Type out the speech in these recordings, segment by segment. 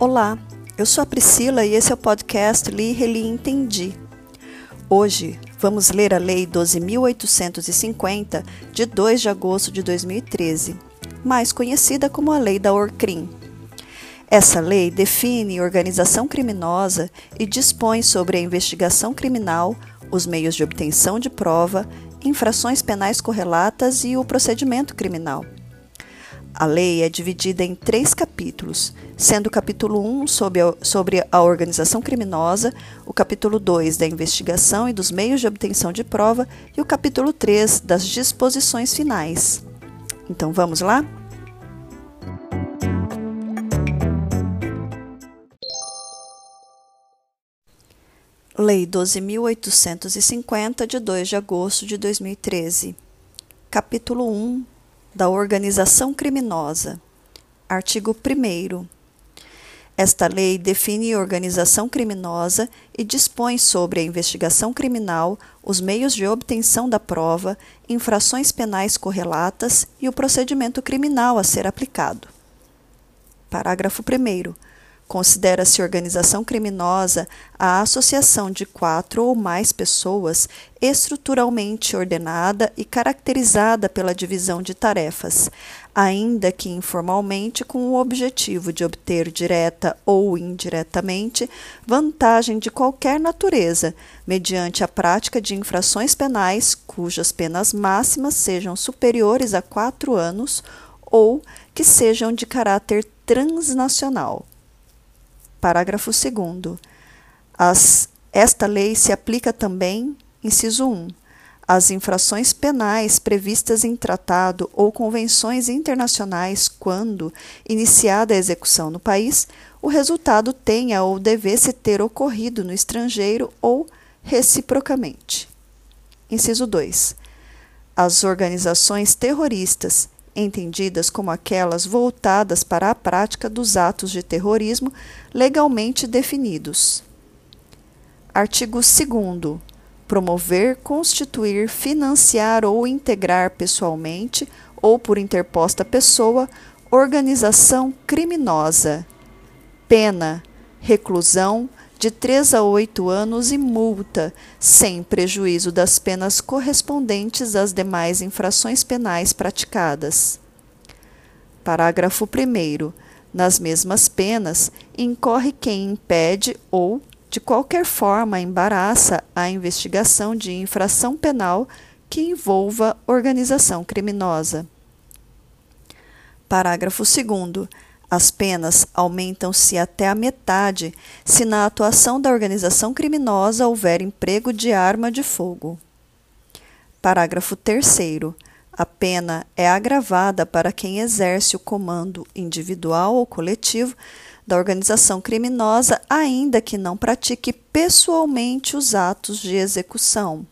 Olá, eu sou a Priscila e esse é o podcast Li, Reli Entendi. Hoje vamos ler a Lei 12.850 de 2 de agosto de 2013, mais conhecida como a Lei da Orcrim. Essa lei define organização criminosa e dispõe sobre a investigação criminal, os meios de obtenção de prova, infrações penais correlatas e o procedimento criminal. A lei é dividida em três capítulos, sendo o capítulo 1 sobre a, sobre a organização criminosa, o capítulo 2 da investigação e dos meios de obtenção de prova e o capítulo 3 das disposições finais. Então vamos lá? Lei 12.850, de 2 de agosto de 2013. Capítulo 1 da organização criminosa. Artigo 1. Esta lei define organização criminosa e dispõe sobre a investigação criminal, os meios de obtenção da prova, infrações penais correlatas e o procedimento criminal a ser aplicado. Parágrafo 1. Considera-se organização criminosa a associação de quatro ou mais pessoas estruturalmente ordenada e caracterizada pela divisão de tarefas, ainda que informalmente com o objetivo de obter direta ou indiretamente vantagem de qualquer natureza, mediante a prática de infrações penais cujas penas máximas sejam superiores a quatro anos ou que sejam de caráter transnacional. Parágrafo 2. Esta lei se aplica também, inciso 1, às infrações penais previstas em tratado ou convenções internacionais quando, iniciada a execução no país, o resultado tenha ou devesse ter ocorrido no estrangeiro ou reciprocamente. Inciso 2. As organizações terroristas entendidas como aquelas voltadas para a prática dos atos de terrorismo legalmente definidos. Artigo 2. Promover, constituir, financiar ou integrar pessoalmente ou por interposta pessoa organização criminosa. Pena: reclusão de 3 a 8 anos e multa, sem prejuízo das penas correspondentes às demais infrações penais praticadas. Parágrafo 1. Nas mesmas penas, incorre quem impede ou, de qualquer forma, embaraça a investigação de infração penal que envolva organização criminosa. Parágrafo 2. As penas aumentam-se até a metade se na atuação da organização criminosa houver emprego de arma de fogo. Parágrafo 3. A pena é agravada para quem exerce o comando individual ou coletivo da organização criminosa, ainda que não pratique pessoalmente os atos de execução.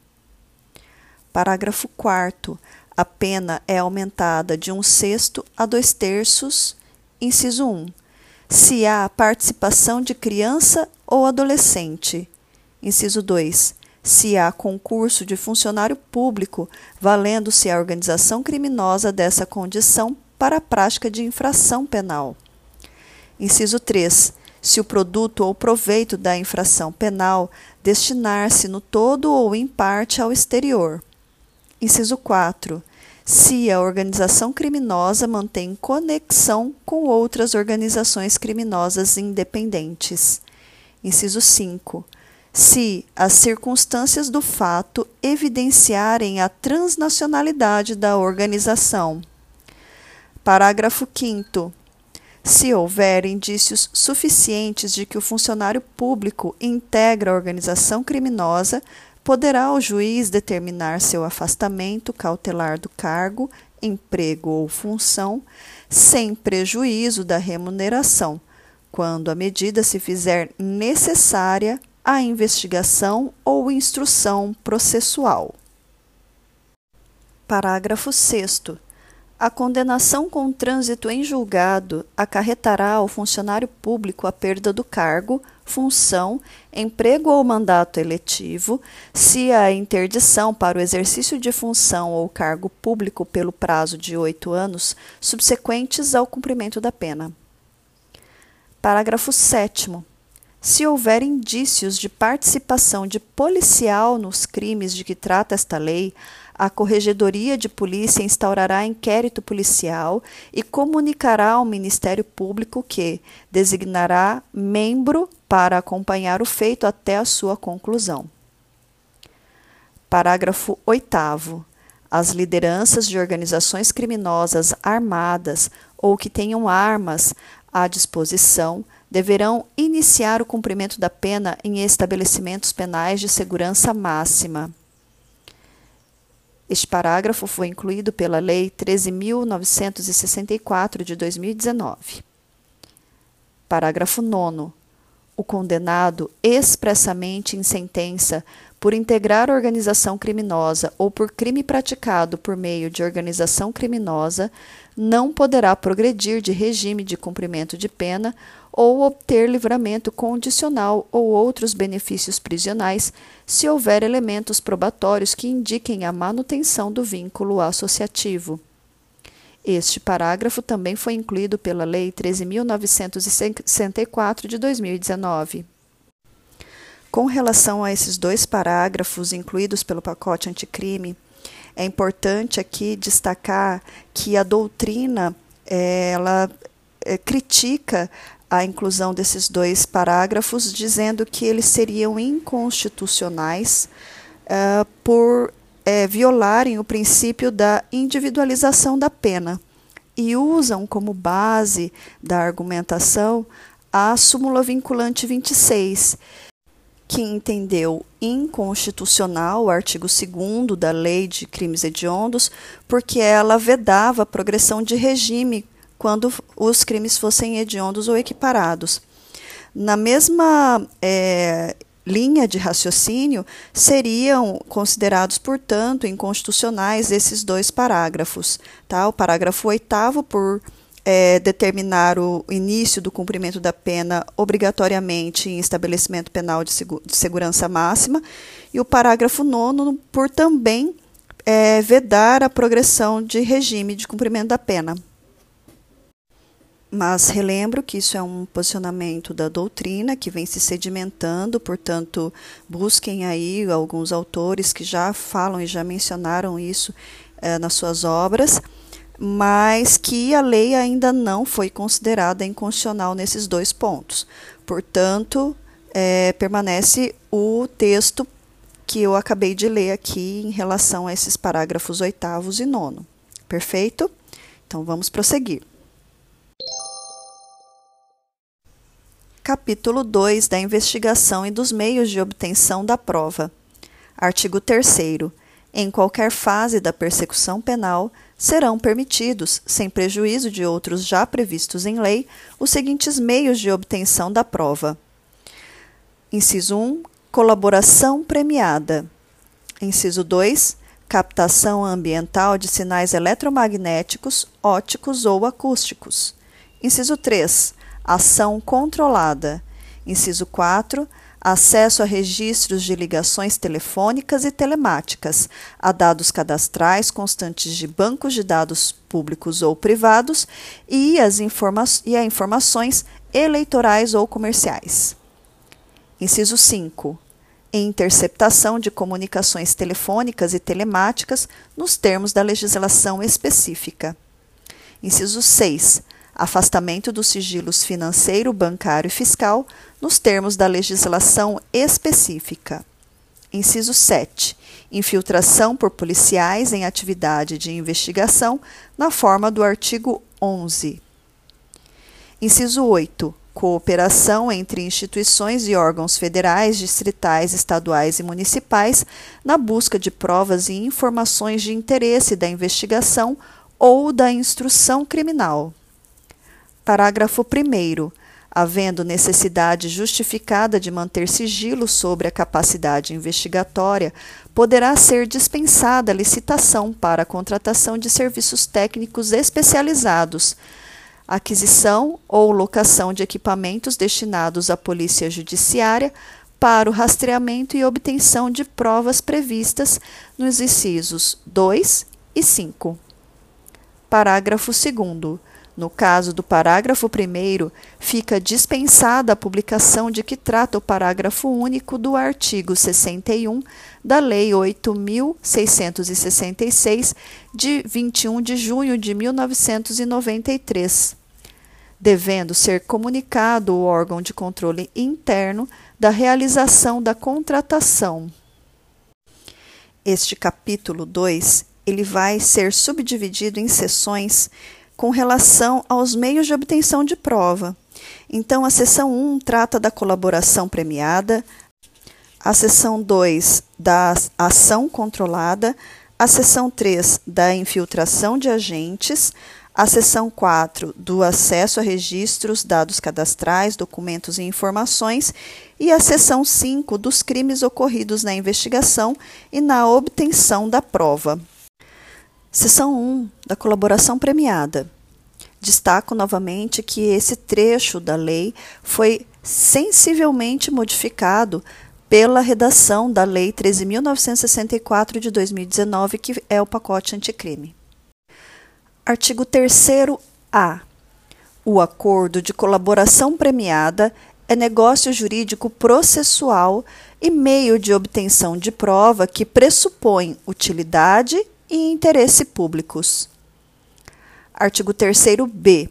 Parágrafo 4. A pena é aumentada de um sexto a dois terços Inciso 1. Se há participação de criança ou adolescente. Inciso 2. Se há concurso de funcionário público, valendo-se a organização criminosa dessa condição para a prática de infração penal. Inciso 3. Se o produto ou proveito da infração penal destinar-se no todo ou em parte ao exterior. Inciso 4 se a organização criminosa mantém conexão com outras organizações criminosas independentes. Inciso 5. Se as circunstâncias do fato evidenciarem a transnacionalidade da organização. Parágrafo 5. Se houver indícios suficientes de que o funcionário público integra a organização criminosa, poderá o juiz determinar seu afastamento cautelar do cargo, emprego ou função, sem prejuízo da remuneração, quando a medida se fizer necessária à investigação ou instrução processual. Parágrafo 6. A condenação com trânsito em julgado acarretará ao funcionário público a perda do cargo, função, emprego ou mandato eletivo, se a interdição para o exercício de função ou cargo público pelo prazo de oito anos subsequentes ao cumprimento da pena. Parágrafo 7. Se houver indícios de participação de policial nos crimes de que trata esta lei, a Corregedoria de Polícia instaurará inquérito policial e comunicará ao Ministério Público que designará membro para acompanhar o feito até a sua conclusão. Parágrafo 8. As lideranças de organizações criminosas armadas ou que tenham armas à disposição deverão iniciar o cumprimento da pena em estabelecimentos penais de segurança máxima. Este parágrafo foi incluído pela Lei 13.964 de 2019. Parágrafo 9. O condenado expressamente em sentença por integrar organização criminosa ou por crime praticado por meio de organização criminosa não poderá progredir de regime de cumprimento de pena ou obter livramento condicional ou outros benefícios prisionais, se houver elementos probatórios que indiquem a manutenção do vínculo associativo. Este parágrafo também foi incluído pela Lei 13.964 de 2019. Com relação a esses dois parágrafos incluídos pelo pacote anticrime, é importante aqui destacar que a doutrina eh, ela é, critica a inclusão desses dois parágrafos, dizendo que eles seriam inconstitucionais uh, por violarem o princípio da individualização da pena e usam como base da argumentação a súmula vinculante 26, que entendeu inconstitucional o artigo 2 da Lei de Crimes Hediondos, porque ela vedava a progressão de regime quando os crimes fossem hediondos ou equiparados. Na mesma é, linha de raciocínio, seriam considerados, portanto, inconstitucionais esses dois parágrafos. Tá? O parágrafo oitavo, por é, determinar o início do cumprimento da pena obrigatoriamente em estabelecimento penal de, de segurança máxima, e o parágrafo nono, por também é, vedar a progressão de regime de cumprimento da pena. Mas relembro que isso é um posicionamento da doutrina que vem se sedimentando, portanto, busquem aí alguns autores que já falam e já mencionaram isso eh, nas suas obras, mas que a lei ainda não foi considerada inconstitucional nesses dois pontos. Portanto, eh, permanece o texto que eu acabei de ler aqui em relação a esses parágrafos oitavos e nono. Perfeito? Então vamos prosseguir. Capítulo 2 da investigação e dos meios de obtenção da prova. Artigo 3. Em qualquer fase da persecução penal, serão permitidos, sem prejuízo de outros já previstos em lei, os seguintes meios de obtenção da prova: Inciso 1. Colaboração premiada. Inciso 2. Captação ambiental de sinais eletromagnéticos, óticos ou acústicos. Inciso 3 Ação controlada. Inciso 4. Acesso a registros de ligações telefônicas e telemáticas, a dados cadastrais constantes de bancos de dados públicos ou privados e, as informa e a informações eleitorais ou comerciais. Inciso 5 interceptação de comunicações telefônicas e telemáticas nos termos da legislação específica. Inciso 6 afastamento dos sigilos financeiro, bancário e fiscal nos termos da legislação específica. Inciso 7. Infiltração por policiais em atividade de investigação na forma do artigo 11. Inciso 8. Cooperação entre instituições e órgãos federais, distritais, estaduais e municipais na busca de provas e informações de interesse da investigação ou da instrução criminal. Parágrafo 1. Havendo necessidade justificada de manter sigilo sobre a capacidade investigatória, poderá ser dispensada a licitação para a contratação de serviços técnicos especializados, aquisição ou locação de equipamentos destinados à Polícia Judiciária para o rastreamento e obtenção de provas previstas nos incisos 2 e 5. Parágrafo 2 No caso do parágrafo 1, fica dispensada a publicação de que trata o parágrafo único do artigo 61 da Lei 8.666, de 21 de junho de 1993, devendo ser comunicado o órgão de controle interno da realização da contratação. Este capítulo 2 ele vai ser subdividido em sessões com relação aos meios de obtenção de prova. Então, a seção 1 trata da colaboração premiada, a seção 2 da ação controlada, a seção 3 da infiltração de agentes, a seção 4 do acesso a registros, dados cadastrais, documentos e informações e a seção 5 dos crimes ocorridos na investigação e na obtenção da prova. Seção 1 da colaboração premiada. Destaco novamente que esse trecho da lei foi sensivelmente modificado pela redação da Lei 13.964 de 2019, que é o pacote anticrime. Artigo 3A. O acordo de colaboração premiada é negócio jurídico processual e meio de obtenção de prova que pressupõe utilidade e interesse públicos. Artigo 3b.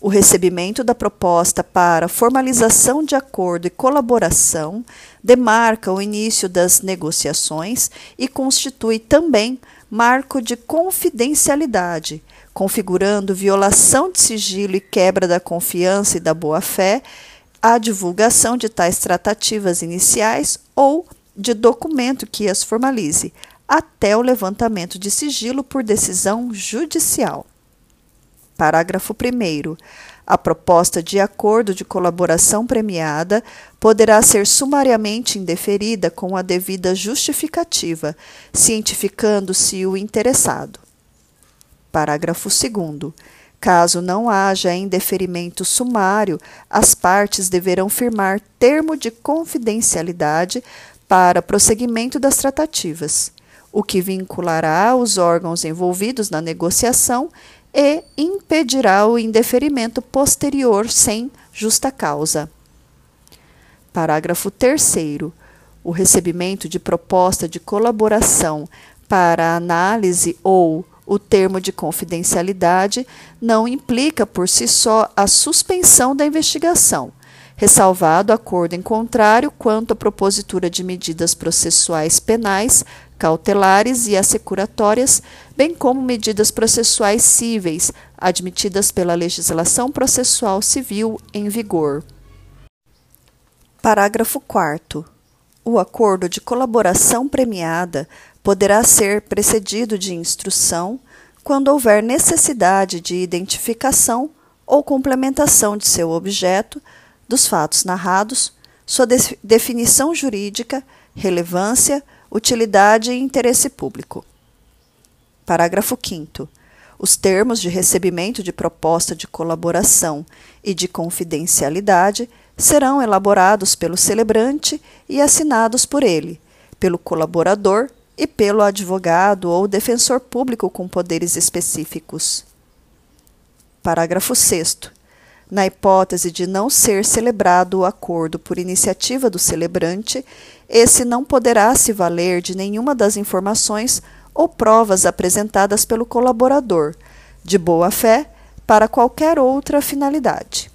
O recebimento da proposta para formalização de acordo e colaboração demarca o início das negociações e constitui também marco de confidencialidade, configurando violação de sigilo e quebra da confiança e da boa-fé a divulgação de tais tratativas iniciais ou de documento que as formalize, até o levantamento de sigilo por decisão judicial. Parágrafo 1. A proposta de acordo de colaboração premiada poderá ser sumariamente indeferida com a devida justificativa, cientificando-se o interessado. Parágrafo 2. Caso não haja indeferimento sumário, as partes deverão firmar termo de confidencialidade para prosseguimento das tratativas o que vinculará os órgãos envolvidos na negociação e impedirá o indeferimento posterior sem justa causa. Parágrafo 3. O recebimento de proposta de colaboração para análise ou o termo de confidencialidade não implica por si só a suspensão da investigação, ressalvado acordo em contrário quanto à propositura de medidas processuais penais cautelares e assecuratórias, bem como medidas processuais cíveis, admitidas pela legislação processual civil em vigor. Parágrafo 4. O acordo de colaboração premiada poderá ser precedido de instrução quando houver necessidade de identificação ou complementação de seu objeto, dos fatos narrados, sua definição jurídica, relevância, utilidade e interesse público. Parágrafo 5. Os termos de recebimento de proposta de colaboração e de confidencialidade serão elaborados pelo celebrante e assinados por ele, pelo colaborador e pelo advogado ou defensor público com poderes específicos. Parágrafo 6. Na hipótese de não ser celebrado o acordo por iniciativa do celebrante, esse não poderá se valer de nenhuma das informações ou provas apresentadas pelo colaborador, de boa fé, para qualquer outra finalidade.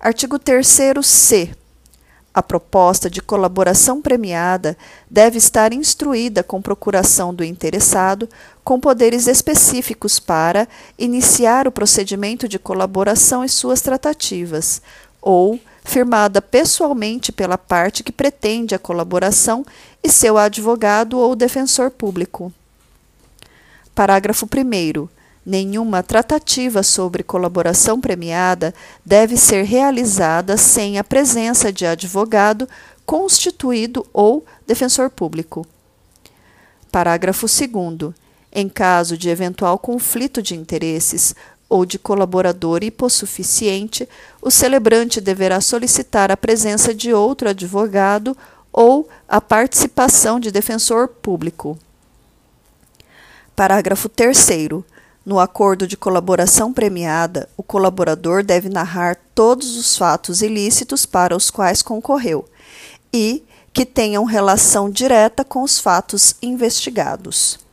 Artigo 3c. A proposta de colaboração premiada deve estar instruída com procuração do interessado, com poderes específicos para iniciar o procedimento de colaboração e suas tratativas, ou firmada pessoalmente pela parte que pretende a colaboração e seu advogado ou defensor público. Parágrafo 1. Nenhuma tratativa sobre colaboração premiada deve ser realizada sem a presença de advogado constituído ou defensor público. Parágrafo 2. Em caso de eventual conflito de interesses, ou de colaborador hipossuficiente, o celebrante deverá solicitar a presença de outro advogado ou a participação de defensor público. Parágrafo 3. No acordo de colaboração premiada, o colaborador deve narrar todos os fatos ilícitos para os quais concorreu e que tenham relação direta com os fatos investigados.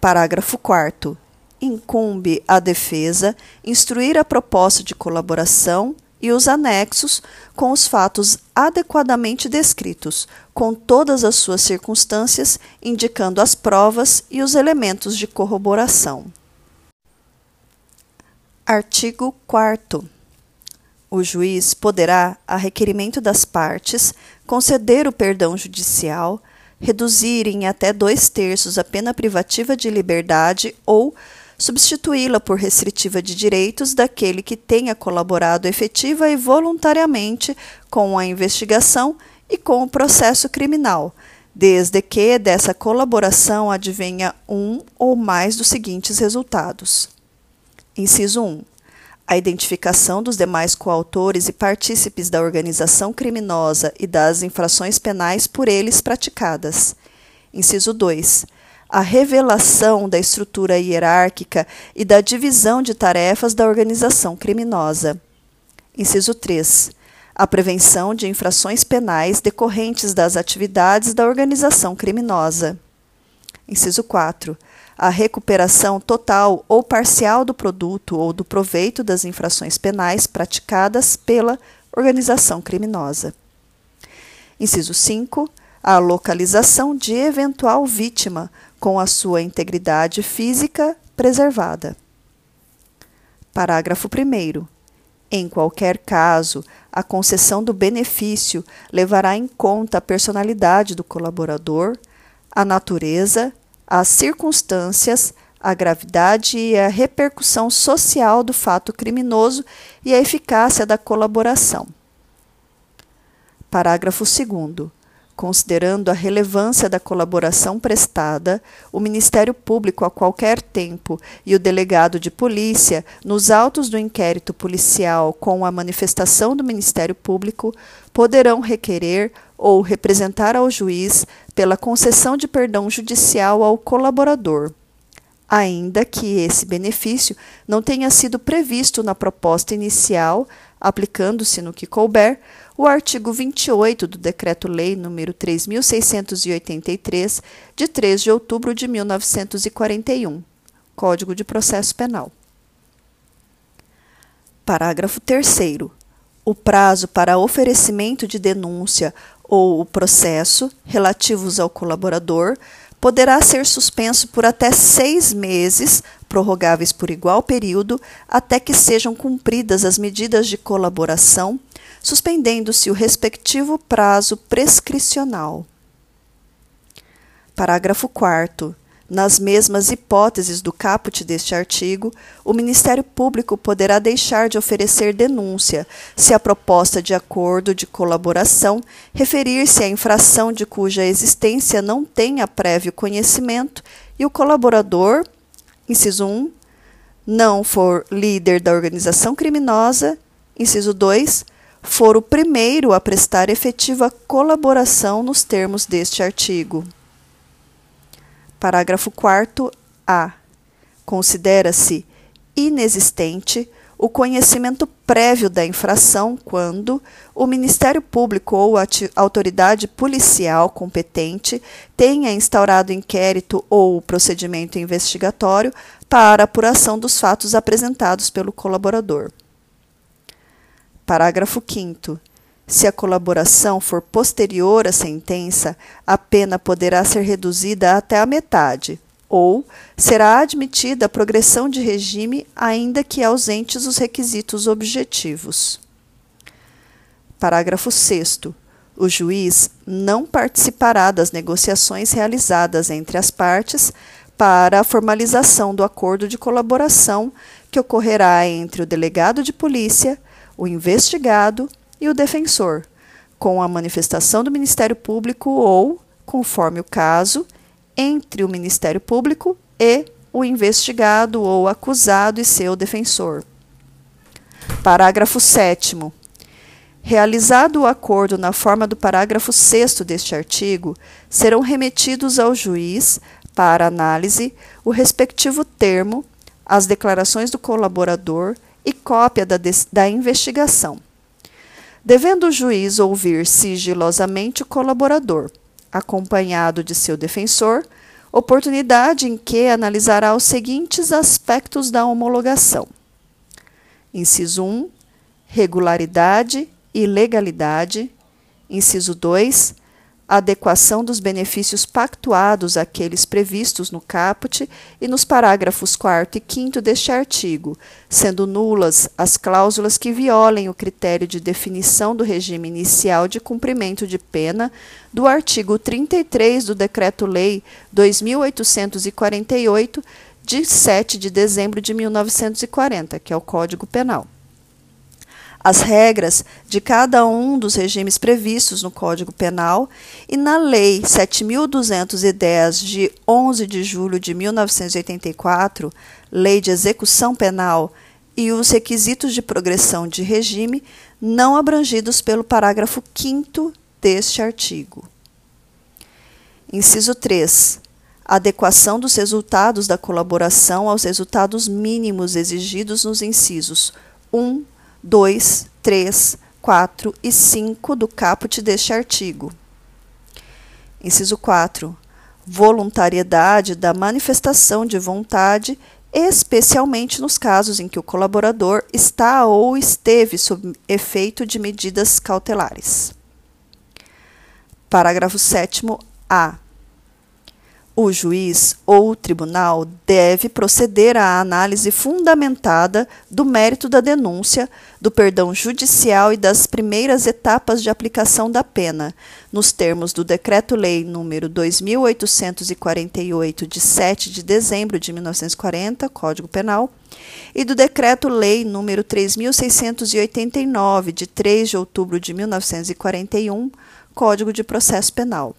Parágrafo 4. Incumbe à defesa instruir a proposta de colaboração e os anexos com os fatos adequadamente descritos, com todas as suas circunstâncias, indicando as provas e os elementos de corroboração. Artigo 4. O juiz poderá, a requerimento das partes, conceder o perdão judicial, reduzir em até dois terços a pena privativa de liberdade ou substituí-la por restritiva de direitos daquele que tenha colaborado efetiva e voluntariamente com a investigação e com o processo criminal, desde que dessa colaboração advenha um ou mais dos seguintes resultados. Inciso 1. A identificação dos demais coautores e partícipes da organização criminosa e das infrações penais por eles praticadas. Inciso 2 a revelação da estrutura hierárquica e da divisão de tarefas da organização criminosa. Inciso 3. A prevenção de infrações penais decorrentes das atividades da organização criminosa. Inciso 4. A recuperação total ou parcial do produto ou do proveito das infrações penais praticadas pela organização criminosa. Inciso 5. A localização de eventual vítima com a sua integridade física preservada. Parágrafo 1. Em qualquer caso, a concessão do benefício levará em conta a personalidade do colaborador, a natureza, as circunstâncias, a gravidade e a repercussão social do fato criminoso e a eficácia da colaboração. Parágrafo 2. Considerando a relevância da colaboração prestada, o Ministério Público a qualquer tempo e o delegado de polícia, nos autos do inquérito policial com a manifestação do Ministério Público, poderão requerer ou representar ao juiz pela concessão de perdão judicial ao colaborador ainda que esse benefício não tenha sido previsto na proposta inicial, aplicando-se no que couber o artigo 28 do Decreto-Lei nº 3683, de 3 de outubro de 1941, Código de Processo Penal. Parágrafo 3 o prazo para oferecimento de denúncia ou o processo relativos ao colaborador poderá ser suspenso por até seis meses, prorrogáveis por igual período, até que sejam cumpridas as medidas de colaboração, suspendendo-se o respectivo prazo prescricional. Parágrafo 4. Nas mesmas hipóteses do caput deste artigo, o Ministério Público poderá deixar de oferecer denúncia se a proposta de acordo de colaboração referir-se à infração de cuja existência não tenha prévio conhecimento e o colaborador, inciso 1, não for líder da organização criminosa, inciso 2, for o primeiro a prestar efetiva colaboração nos termos deste artigo. Parágrafo 4 A. Considera-se inexistente o conhecimento prévio da infração quando o Ministério Público ou a autoridade policial competente tenha instaurado inquérito ou procedimento investigatório para apuração dos fatos apresentados pelo colaborador. Parágrafo 5 se a colaboração for posterior à sentença, a pena poderá ser reduzida até a metade, ou será admitida a progressão de regime, ainda que ausentes os requisitos objetivos. Parágrafo 6. O juiz não participará das negociações realizadas entre as partes para a formalização do acordo de colaboração que ocorrerá entre o delegado de polícia, o investigado e o defensor, com a manifestação do Ministério Público ou, conforme o caso, entre o Ministério Público e o investigado ou acusado e seu defensor. Parágrafo 7. Realizado o acordo na forma do parágrafo 6 deste artigo, serão remetidos ao juiz para análise o respectivo termo, as declarações do colaborador e cópia da, da investigação. Devendo o juiz ouvir sigilosamente o colaborador, acompanhado de seu defensor, oportunidade em que analisará os seguintes aspectos da homologação: inciso 1, regularidade e legalidade, inciso 2, adequação dos benefícios pactuados àqueles previstos no caput e nos parágrafos 4 e 5 deste artigo, sendo nulas as cláusulas que violem o critério de definição do regime inicial de cumprimento de pena do artigo 33 do Decreto-Lei 2848, de 7 de dezembro de 1940, que é o Código Penal as regras de cada um dos regimes previstos no Código Penal e na Lei 7.210, de 11 de julho de 1984, Lei de Execução Penal, e os requisitos de progressão de regime não abrangidos pelo parágrafo 5 deste artigo. Inciso 3. Adequação dos resultados da colaboração aos resultados mínimos exigidos nos incisos 1, 2, 3, 4 e 5 do caput deste artigo. Inciso 4. Voluntariedade da manifestação de vontade, especialmente nos casos em que o colaborador está ou esteve sob efeito de medidas cautelares. Parágrafo 7 A o juiz ou o tribunal deve proceder à análise fundamentada do mérito da denúncia, do perdão judicial e das primeiras etapas de aplicação da pena, nos termos do Decreto-Lei nº 2848 de 7 de dezembro de 1940, Código Penal, e do Decreto-Lei nº 3689 de 3 de outubro de 1941, Código de Processo Penal.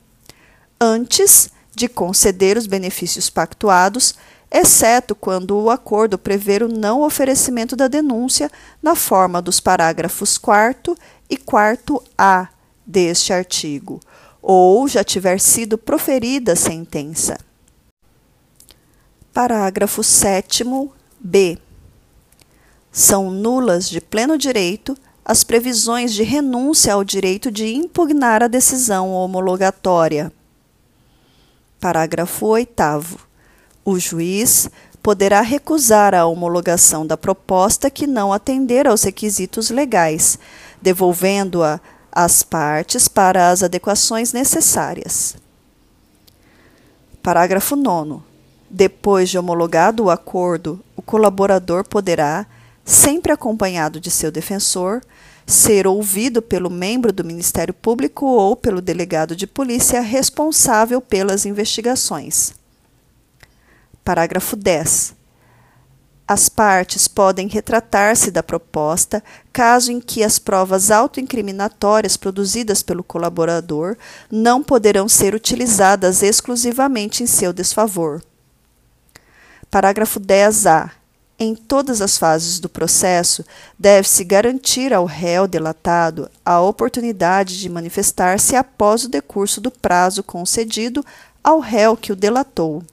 Antes, de conceder os benefícios pactuados, exceto quando o acordo prever o não oferecimento da denúncia na forma dos parágrafos 4 e 4A deste artigo, ou já tiver sido proferida a sentença. Parágrafo 7b. São nulas de pleno direito as previsões de renúncia ao direito de impugnar a decisão homologatória Parágrafo 8. O juiz poderá recusar a homologação da proposta que não atender aos requisitos legais, devolvendo-a às partes para as adequações necessárias. Parágrafo 9. Depois de homologado o acordo, o colaborador poderá, sempre acompanhado de seu defensor, ser ouvido pelo membro do Ministério Público ou pelo delegado de polícia responsável pelas investigações. Parágrafo 10. As partes podem retratar-se da proposta caso em que as provas autoincriminatórias produzidas pelo colaborador não poderão ser utilizadas exclusivamente em seu desfavor. Parágrafo 10-A em todas as fases do processo, deve-se garantir ao réu delatado a oportunidade de manifestar-se após o decurso do prazo concedido ao réu que o delatou.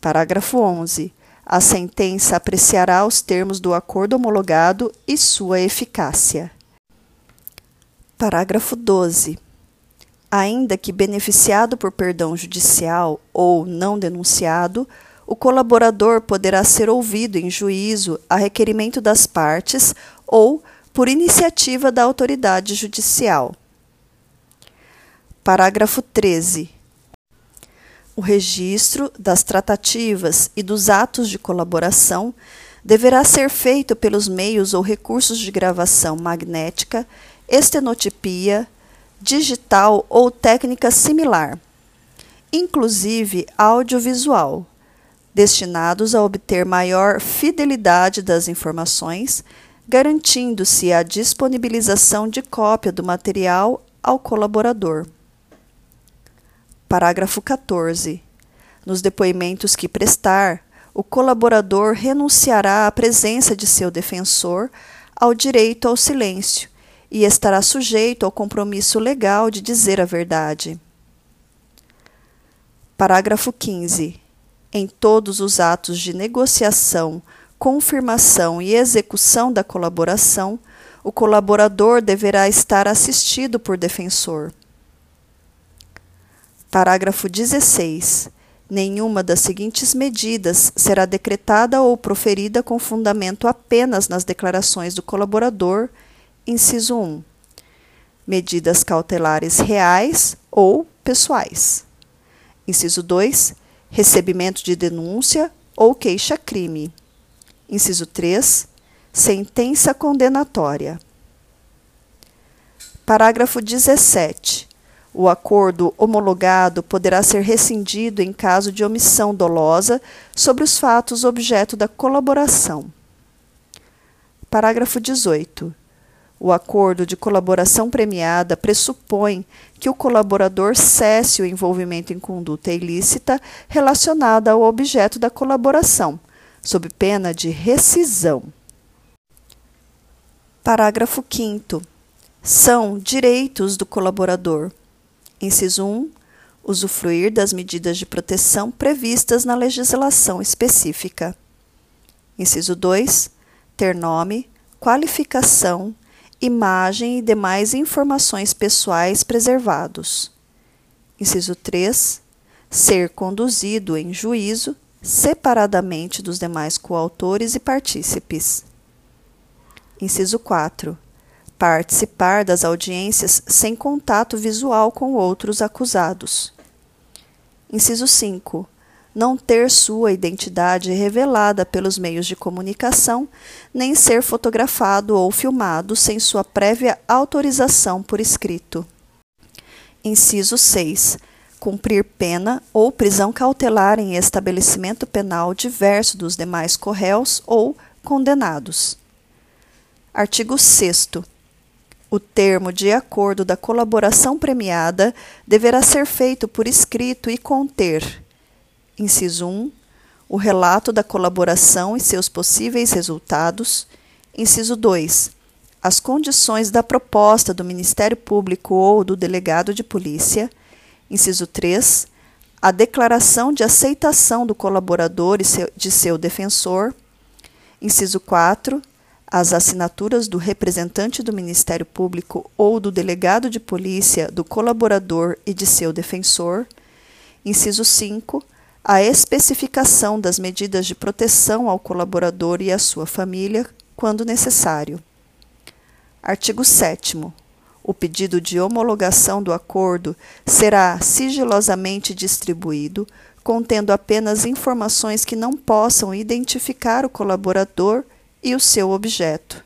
Parágrafo 11. A sentença apreciará os termos do acordo homologado e sua eficácia. Parágrafo 12. Ainda que beneficiado por perdão judicial ou não denunciado, o colaborador poderá ser ouvido em juízo a requerimento das partes ou por iniciativa da autoridade judicial. Parágrafo 13. O registro das tratativas e dos atos de colaboração deverá ser feito pelos meios ou recursos de gravação magnética, estenotipia, digital ou técnica similar, inclusive audiovisual destinados a obter maior fidelidade das informações, garantindo-se a disponibilização de cópia do material ao colaborador. Parágrafo 14. Nos depoimentos que prestar, o colaborador renunciará à presença de seu defensor ao direito ao silêncio e estará sujeito ao compromisso legal de dizer a verdade. Parágrafo 15. Em todos os atos de negociação, confirmação e execução da colaboração, o colaborador deverá estar assistido por defensor. Parágrafo 16. Nenhuma das seguintes medidas será decretada ou proferida com fundamento apenas nas declarações do colaborador, inciso 1. Medidas cautelares reais ou pessoais. Inciso 2. Recebimento de denúncia ou queixa-crime. Inciso 3. Sentença condenatória. Parágrafo 17. O acordo homologado poderá ser rescindido em caso de omissão dolosa sobre os fatos objeto da colaboração. Parágrafo 18. O acordo de colaboração premiada pressupõe que o colaborador cesse o envolvimento em conduta ilícita relacionada ao objeto da colaboração, sob pena de rescisão. Parágrafo 5. São direitos do colaborador. Inciso 1. Usufruir das medidas de proteção previstas na legislação específica. Inciso 2. Ter nome, qualificação, imagem e demais informações pessoais preservados. Inciso 3. Ser conduzido em juízo separadamente dos demais coautores e partícipes. Inciso 4. Participar das audiências sem contato visual com outros acusados. Inciso 5. Não ter sua identidade revelada pelos meios de comunicação, nem ser fotografado ou filmado sem sua prévia autorização por escrito. Inciso 6 cumprir pena ou prisão cautelar em estabelecimento penal diverso dos demais corréus ou condenados. Artigo 6. O termo de acordo da colaboração premiada deverá ser feito por escrito e conter: inciso 1. O relato da colaboração e seus possíveis resultados. Inciso 2. As condições da proposta do Ministério Público ou do delegado de polícia. Inciso 3. A declaração de aceitação do colaborador e de seu defensor. Inciso 4 as assinaturas do representante do Ministério Público ou do delegado de polícia, do colaborador e de seu defensor. Inciso 5. A especificação das medidas de proteção ao colaborador e à sua família, quando necessário. Artigo 7. O pedido de homologação do acordo será sigilosamente distribuído, contendo apenas informações que não possam identificar o colaborador e o seu objeto.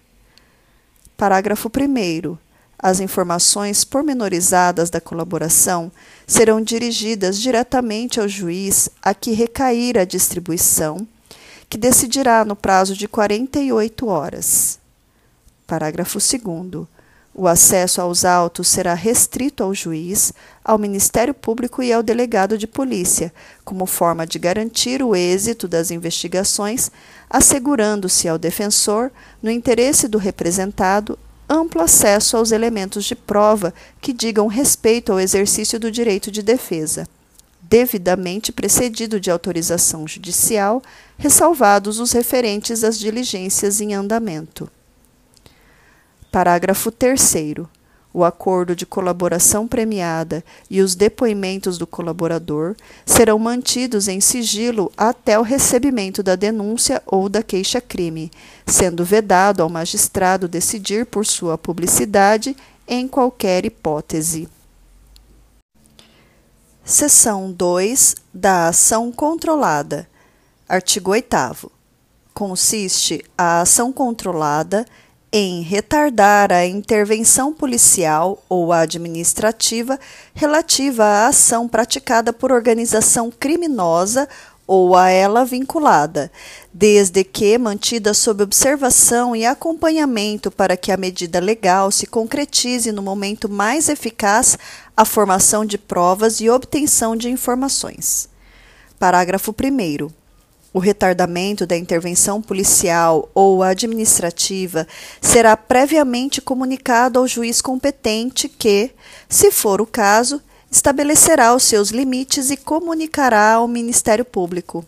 Parágrafo 1. As informações pormenorizadas da colaboração serão dirigidas diretamente ao juiz a que recair a distribuição, que decidirá no prazo de 48 horas. Parágrafo 2. O acesso aos autos será restrito ao juiz, ao Ministério Público e ao delegado de polícia, como forma de garantir o êxito das investigações, assegurando-se ao defensor, no interesse do representado, amplo acesso aos elementos de prova que digam respeito ao exercício do direito de defesa, devidamente precedido de autorização judicial, ressalvados os referentes às diligências em andamento. Parágrafo 3. O acordo de colaboração premiada e os depoimentos do colaborador serão mantidos em sigilo até o recebimento da denúncia ou da queixa-crime, sendo vedado ao magistrado decidir por sua publicidade em qualquer hipótese. Seção 2 da ação controlada. Artigo 8. Consiste a ação controlada em retardar a intervenção policial ou administrativa relativa à ação praticada por organização criminosa ou a ela vinculada, desde que mantida sob observação e acompanhamento para que a medida legal se concretize no momento mais eficaz a formação de provas e obtenção de informações. Parágrafo 1 o retardamento da intervenção policial ou administrativa será previamente comunicado ao juiz competente que, se for o caso, estabelecerá os seus limites e comunicará ao Ministério Público.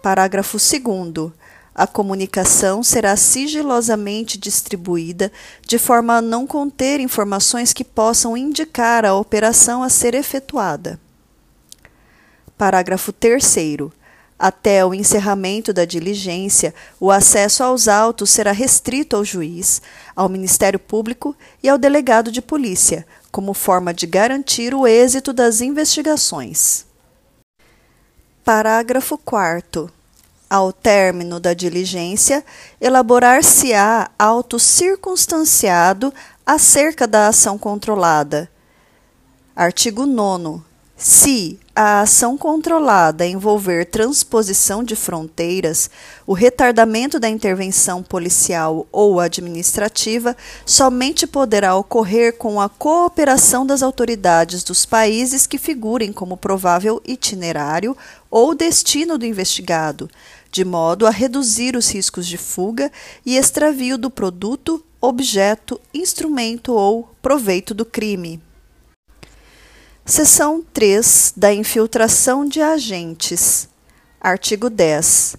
Parágrafo 2. A comunicação será sigilosamente distribuída de forma a não conter informações que possam indicar a operação a ser efetuada. Parágrafo 3. Até o encerramento da diligência, o acesso aos autos será restrito ao juiz, ao Ministério Público e ao delegado de polícia, como forma de garantir o êxito das investigações. Parágrafo 4. Ao término da diligência, elaborar-se-á auto circunstanciado acerca da ação controlada. Artigo 9. Se a ação controlada envolver transposição de fronteiras, o retardamento da intervenção policial ou administrativa somente poderá ocorrer com a cooperação das autoridades dos países que figurem como provável itinerário ou destino do investigado, de modo a reduzir os riscos de fuga e extravio do produto, objeto, instrumento ou proveito do crime. Seção 3 da infiltração de agentes. Artigo 10.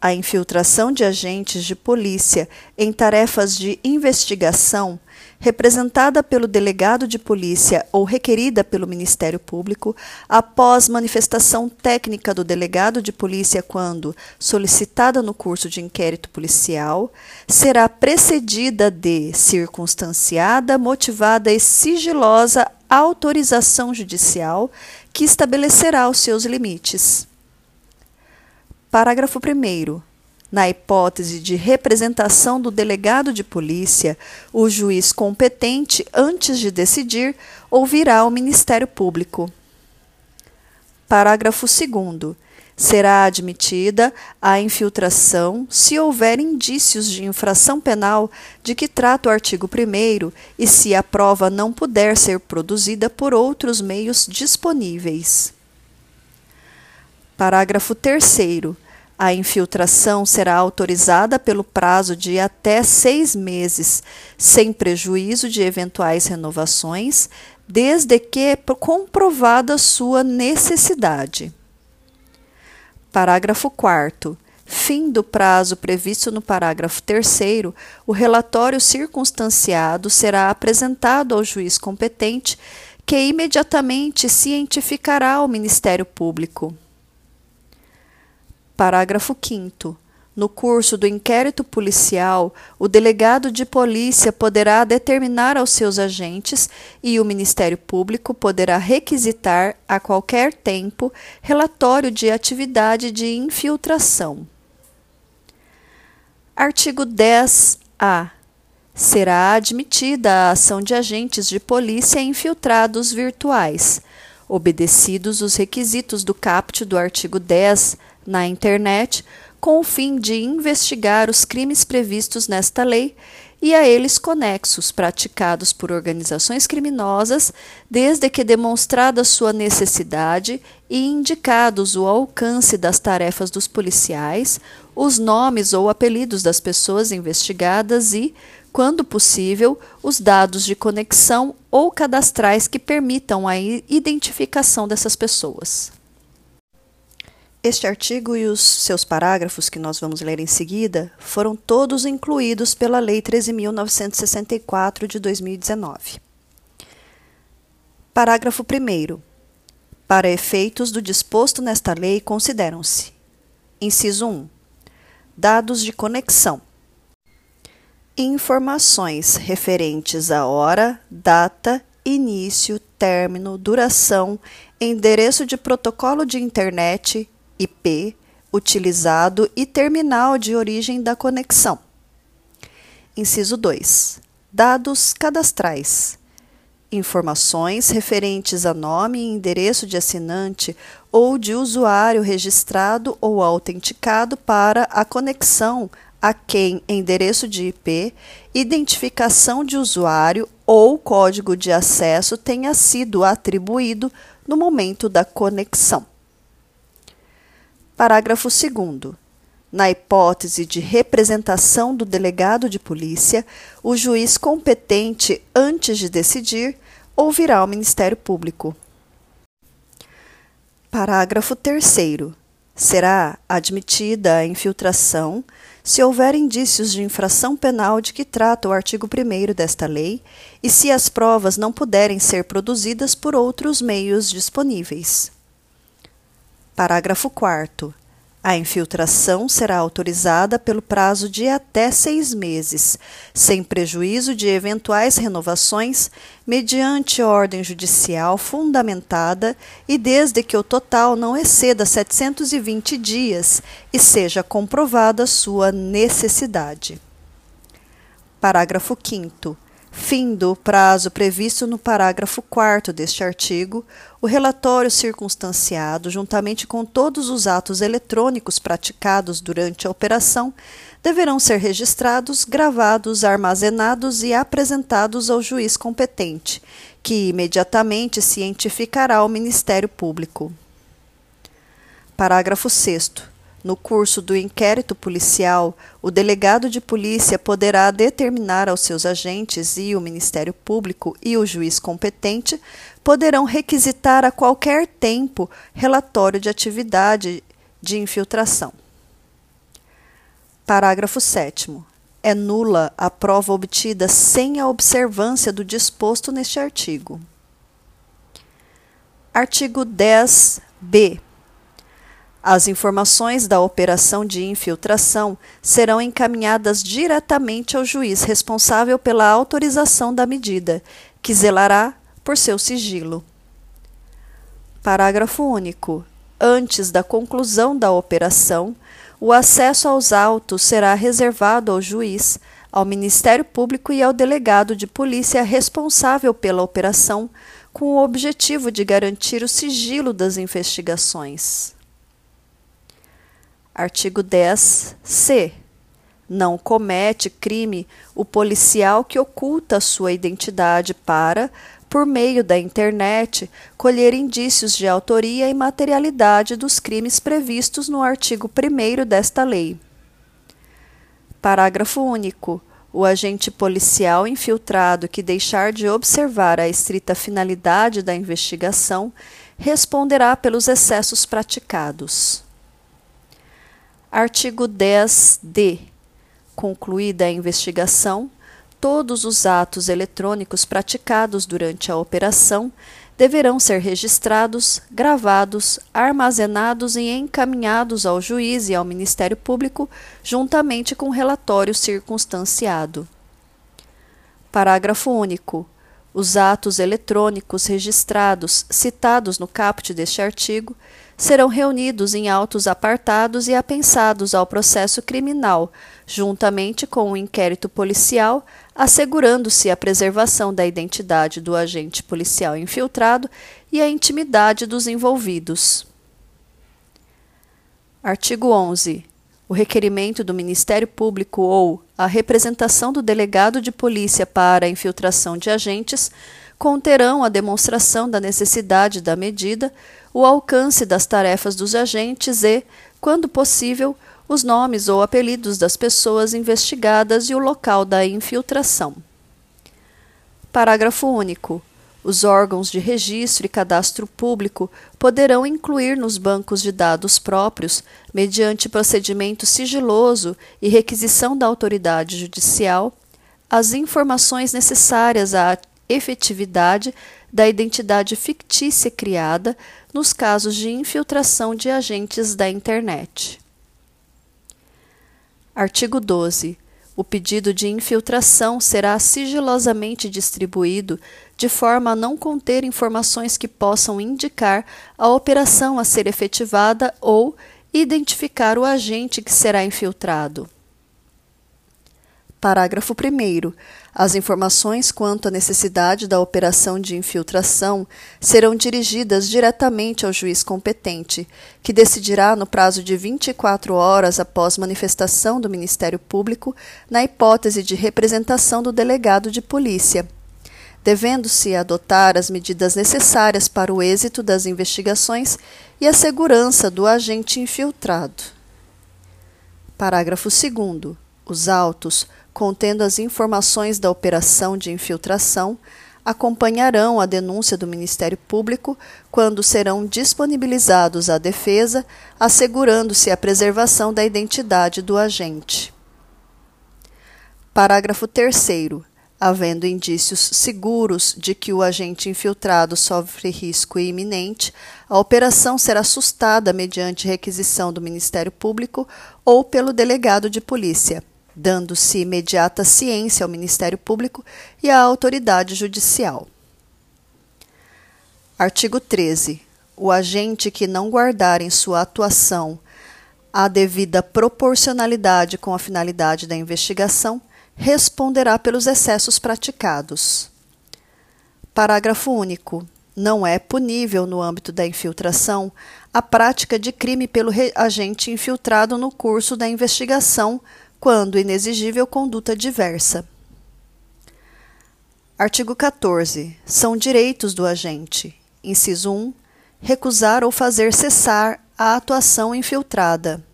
A infiltração de agentes de polícia em tarefas de investigação, representada pelo delegado de polícia ou requerida pelo Ministério Público, após manifestação técnica do delegado de polícia quando solicitada no curso de inquérito policial, será precedida de circunstanciada, motivada e sigilosa autorização judicial que estabelecerá os seus limites. Parágrafo 1. Na hipótese de representação do delegado de polícia, o juiz competente, antes de decidir, ouvirá o Ministério Público. Parágrafo 2. Será admitida a infiltração se houver indícios de infração penal de que trata o artigo 1 e se a prova não puder ser produzida por outros meios disponíveis. Parágrafo 3. A infiltração será autorizada pelo prazo de até seis meses, sem prejuízo de eventuais renovações, desde que comprovada sua necessidade. Parágrafo 4. Fim do prazo previsto no parágrafo 3, o relatório circunstanciado será apresentado ao juiz competente, que imediatamente cientificará ao Ministério Público. Parágrafo 5. No curso do inquérito policial, o delegado de polícia poderá determinar aos seus agentes e o Ministério Público poderá requisitar, a qualquer tempo, relatório de atividade de infiltração. Artigo 10-A. Será admitida a ação de agentes de polícia infiltrados virtuais, obedecidos os requisitos do caput do artigo 10 na internet com o fim de investigar os crimes previstos nesta lei e a eles conexos praticados por organizações criminosas, desde que demonstrada sua necessidade e indicados o alcance das tarefas dos policiais, os nomes ou apelidos das pessoas investigadas e, quando possível, os dados de conexão ou cadastrais que permitam a identificação dessas pessoas. Este artigo e os seus parágrafos, que nós vamos ler em seguida, foram todos incluídos pela Lei 13.964 de 2019. Parágrafo 1. Para efeitos do disposto nesta lei, consideram-se: Inciso 1. Dados de conexão. Informações referentes à hora, data, início, término, duração, endereço de protocolo de internet, IP utilizado e terminal de origem da conexão. Inciso 2. Dados cadastrais. Informações referentes a nome e endereço de assinante ou de usuário registrado ou autenticado para a conexão a quem endereço de IP, identificação de usuário ou código de acesso tenha sido atribuído no momento da conexão. Parágrafo 2. Na hipótese de representação do delegado de polícia, o juiz competente, antes de decidir, ouvirá ao Ministério Público. Parágrafo 3. Será admitida a infiltração se houver indícios de infração penal de que trata o artigo 1 desta lei e se as provas não puderem ser produzidas por outros meios disponíveis. Parágrafo 4. A infiltração será autorizada pelo prazo de até seis meses, sem prejuízo de eventuais renovações, mediante ordem judicial fundamentada e desde que o total não exceda 720 dias e seja comprovada sua necessidade. Parágrafo 5. Findo o prazo previsto no parágrafo 4 deste artigo, o relatório circunstanciado, juntamente com todos os atos eletrônicos praticados durante a operação, deverão ser registrados, gravados, armazenados e apresentados ao juiz competente, que imediatamente cientificará ao Ministério Público. Parágrafo 6. No curso do inquérito policial, o delegado de polícia poderá determinar aos seus agentes e o Ministério Público e o juiz competente poderão requisitar a qualquer tempo relatório de atividade de infiltração. Parágrafo 7. É nula a prova obtida sem a observância do disposto neste artigo. Artigo 10b. As informações da operação de infiltração serão encaminhadas diretamente ao juiz responsável pela autorização da medida, que zelará por seu sigilo. Parágrafo único. Antes da conclusão da operação, o acesso aos autos será reservado ao juiz, ao Ministério Público e ao delegado de polícia responsável pela operação, com o objetivo de garantir o sigilo das investigações. Artigo 10 C. Não comete crime o policial que oculta sua identidade para, por meio da internet, colher indícios de autoria e materialidade dos crimes previstos no artigo 1 desta lei. Parágrafo único. O agente policial infiltrado que deixar de observar a estrita finalidade da investigação responderá pelos excessos praticados. Artigo 10-D. Concluída a investigação, todos os atos eletrônicos praticados durante a operação deverão ser registrados, gravados, armazenados e encaminhados ao juiz e ao Ministério Público, juntamente com relatório circunstanciado. Parágrafo único. Os atos eletrônicos registrados citados no caput deste artigo serão reunidos em autos apartados e apensados ao processo criminal, juntamente com o inquérito policial, assegurando-se a preservação da identidade do agente policial infiltrado e a intimidade dos envolvidos. Artigo 11. O requerimento do Ministério Público ou a representação do delegado de polícia para a infiltração de agentes conterão a demonstração da necessidade da medida, o alcance das tarefas dos agentes e, quando possível, os nomes ou apelidos das pessoas investigadas e o local da infiltração. Parágrafo único. Os órgãos de registro e cadastro público poderão incluir nos bancos de dados próprios, mediante procedimento sigiloso e requisição da autoridade judicial, as informações necessárias à efetividade da identidade fictícia criada nos casos de infiltração de agentes da internet. Artigo 12. O pedido de infiltração será sigilosamente distribuído de forma a não conter informações que possam indicar a operação a ser efetivada ou identificar o agente que será infiltrado. Parágrafo 1. As informações quanto à necessidade da operação de infiltração serão dirigidas diretamente ao juiz competente, que decidirá no prazo de 24 horas após manifestação do Ministério Público, na hipótese de representação do delegado de polícia, devendo-se adotar as medidas necessárias para o êxito das investigações e a segurança do agente infiltrado. Parágrafo 2. Os autos contendo as informações da operação de infiltração, acompanharão a denúncia do Ministério Público quando serão disponibilizados à defesa, assegurando-se a preservação da identidade do agente. Parágrafo 3. Havendo indícios seguros de que o agente infiltrado sofre risco iminente, a operação será sustada mediante requisição do Ministério Público ou pelo delegado de polícia dando-se imediata ciência ao Ministério Público e à autoridade judicial. Artigo 13. O agente que não guardar em sua atuação a devida proporcionalidade com a finalidade da investigação responderá pelos excessos praticados. Parágrafo único. Não é punível no âmbito da infiltração a prática de crime pelo agente infiltrado no curso da investigação quando inexigível conduta diversa. Artigo 14. São direitos do agente. Inciso 1. Recusar ou fazer cessar a atuação infiltrada.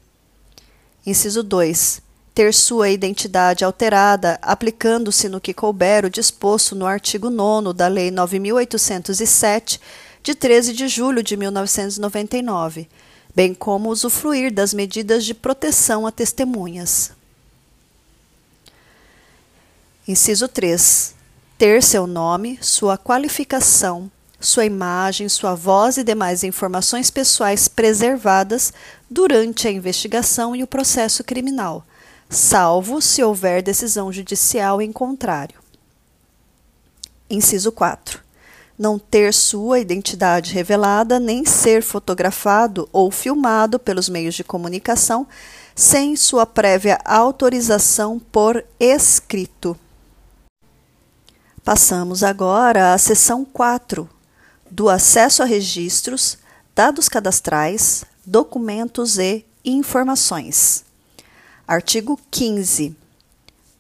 Inciso 2. Ter sua identidade alterada, aplicando-se no que couber o disposto no artigo 9 da Lei 9807, de 13 de julho de 1999, bem como usufruir das medidas de proteção a testemunhas. Inciso 3. Ter seu nome, sua qualificação, sua imagem, sua voz e demais informações pessoais preservadas durante a investigação e o processo criminal, salvo se houver decisão judicial em contrário. Inciso 4. Não ter sua identidade revelada, nem ser fotografado ou filmado pelos meios de comunicação sem sua prévia autorização por escrito. Passamos agora à seção 4 do acesso a registros, dados cadastrais, documentos e informações. Artigo 15.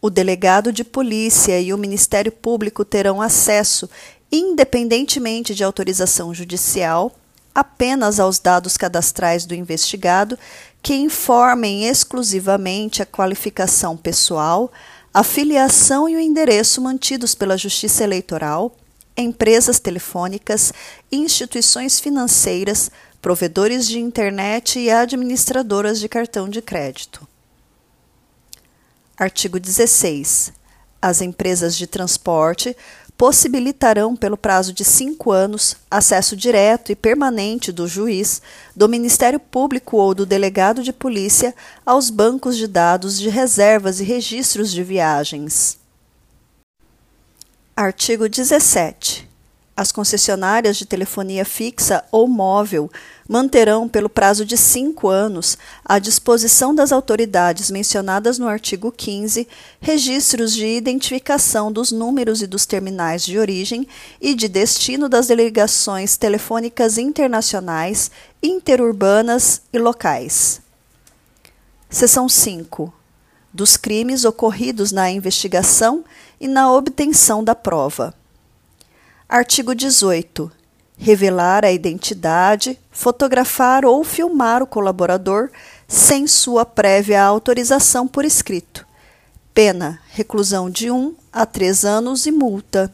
O delegado de polícia e o Ministério Público terão acesso, independentemente de autorização judicial, apenas aos dados cadastrais do investigado que informem exclusivamente a qualificação pessoal, a filiação e o endereço mantidos pela Justiça Eleitoral, empresas telefônicas, instituições financeiras, provedores de internet e administradoras de cartão de crédito. Artigo 16. As empresas de transporte possibilitarão, pelo prazo de cinco anos, acesso direto e permanente do juiz, do Ministério Público ou do delegado de polícia aos bancos de dados de reservas e registros de viagens. Artigo 17. As concessionárias de telefonia fixa ou móvel manterão, pelo prazo de cinco anos, à disposição das autoridades mencionadas no artigo 15, registros de identificação dos números e dos terminais de origem e de destino das delegações telefônicas internacionais, interurbanas e locais. Seção 5. Dos crimes ocorridos na investigação e na obtenção da prova. Artigo 18. Revelar a identidade, fotografar ou filmar o colaborador sem sua prévia autorização por escrito. Pena: reclusão de 1 um a 3 anos e multa.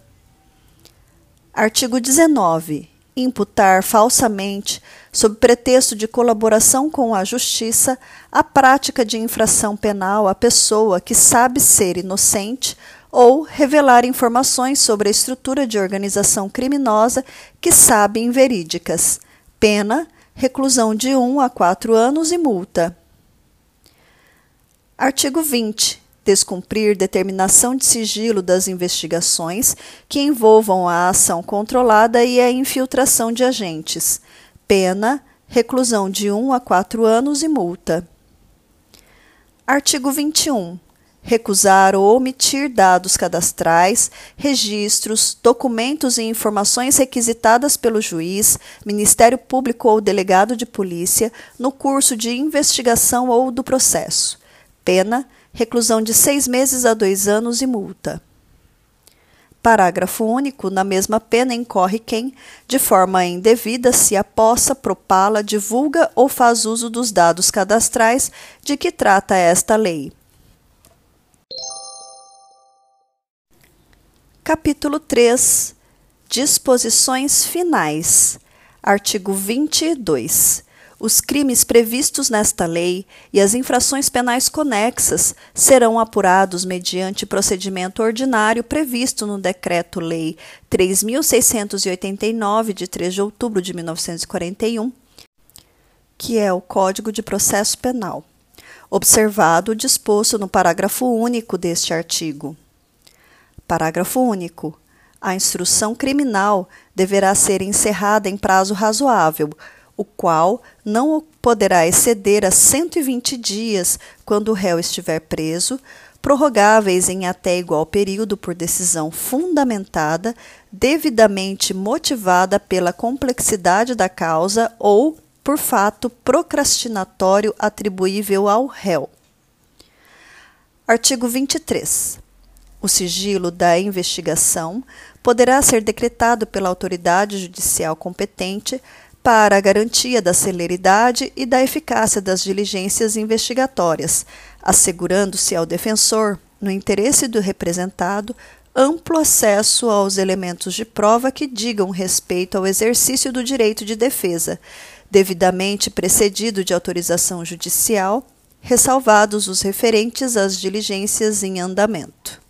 Artigo 19. Imputar falsamente, sob pretexto de colaboração com a Justiça, a prática de infração penal à pessoa que sabe ser inocente ou revelar informações sobre a estrutura de organização criminosa que sabem verídicas. Pena: reclusão de 1 a 4 anos e multa. Artigo 20. Descumprir determinação de sigilo das investigações que envolvam a ação controlada e a infiltração de agentes. Pena: reclusão de 1 a 4 anos e multa. Artigo 21 recusar ou omitir dados cadastrais, registros, documentos e informações requisitadas pelo juiz, Ministério Público ou delegado de polícia no curso de investigação ou do processo. Pena: reclusão de seis meses a dois anos e multa. Parágrafo único. Na mesma pena incorre quem, de forma indevida, se apossa, propala, divulga ou faz uso dos dados cadastrais de que trata esta lei. Capítulo 3 Disposições finais. Artigo 22. Os crimes previstos nesta lei e as infrações penais conexas serão apurados mediante procedimento ordinário previsto no Decreto-Lei 3689 de 3 de outubro de 1941, que é o Código de Processo Penal, observado o disposto no parágrafo único deste artigo. Parágrafo único. A instrução criminal deverá ser encerrada em prazo razoável, o qual não poderá exceder a 120 dias quando o réu estiver preso, prorrogáveis em até igual período por decisão fundamentada, devidamente motivada pela complexidade da causa ou por fato procrastinatório atribuível ao réu. Artigo 23. O sigilo da investigação poderá ser decretado pela autoridade judicial competente para a garantia da celeridade e da eficácia das diligências investigatórias, assegurando-se ao defensor, no interesse do representado, amplo acesso aos elementos de prova que digam respeito ao exercício do direito de defesa, devidamente precedido de autorização judicial, ressalvados os referentes às diligências em andamento.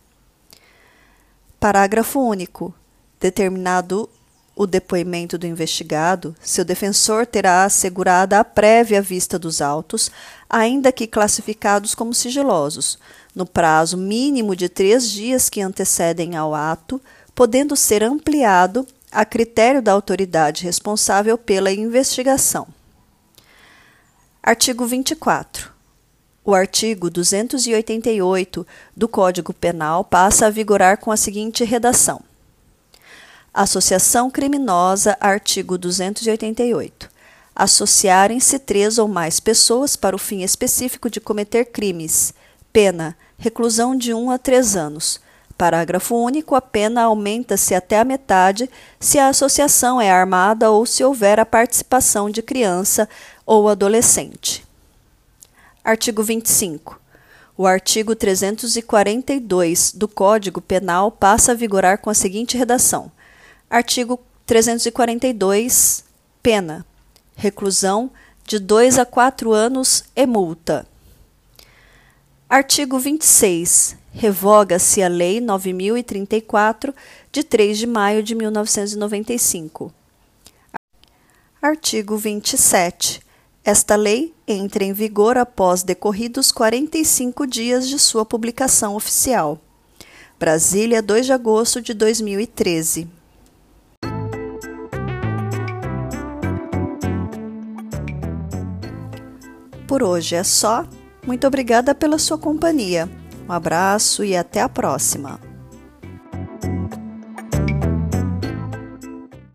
Parágrafo único. Determinado o depoimento do investigado, seu defensor terá assegurada a prévia vista dos autos, ainda que classificados como sigilosos, no prazo mínimo de três dias que antecedem ao ato, podendo ser ampliado a critério da autoridade responsável pela investigação. Artigo 24. O artigo 288 do Código Penal passa a vigorar com a seguinte redação: Associação criminosa, artigo 288. Associarem-se três ou mais pessoas para o fim específico de cometer crimes. Pena: reclusão de um a três anos. Parágrafo único. A pena aumenta-se até a metade se a associação é armada ou se houver a participação de criança ou adolescente. Artigo 25. O artigo 342 do Código Penal passa a vigorar com a seguinte redação: Artigo 342. Pena: reclusão de 2 a 4 anos e multa. Artigo 26. Revoga-se a Lei 9034, de 3 de maio de 1995. Artigo 27. Esta lei entra em vigor após decorridos 45 dias de sua publicação oficial. Brasília, 2 de agosto de 2013. Por hoje é só. Muito obrigada pela sua companhia. Um abraço e até a próxima.